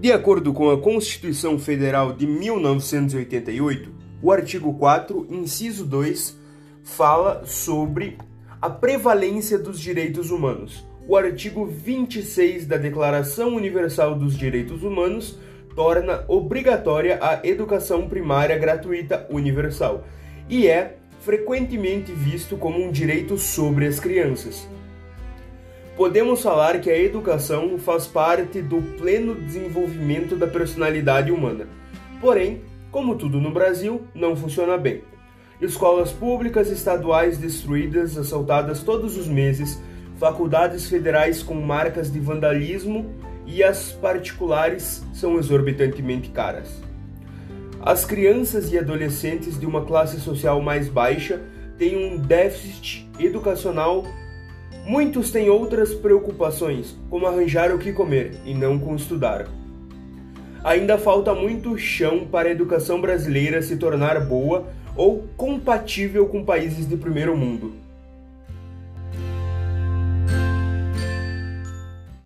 De acordo com a Constituição Federal de 1988, o artigo 4, inciso 2, fala sobre a prevalência dos direitos humanos. O artigo 26 da Declaração Universal dos Direitos Humanos torna obrigatória a educação primária gratuita universal e é frequentemente visto como um direito sobre as crianças. Podemos falar que a educação faz parte do pleno desenvolvimento da personalidade humana. Porém, como tudo no Brasil, não funciona bem. Escolas públicas estaduais destruídas, assaltadas todos os meses, faculdades federais com marcas de vandalismo e as particulares são exorbitantemente caras. As crianças e adolescentes de uma classe social mais baixa têm um déficit educacional Muitos têm outras preocupações, como arranjar o que comer e não com estudar. Ainda falta muito chão para a educação brasileira se tornar boa ou compatível com países de primeiro mundo.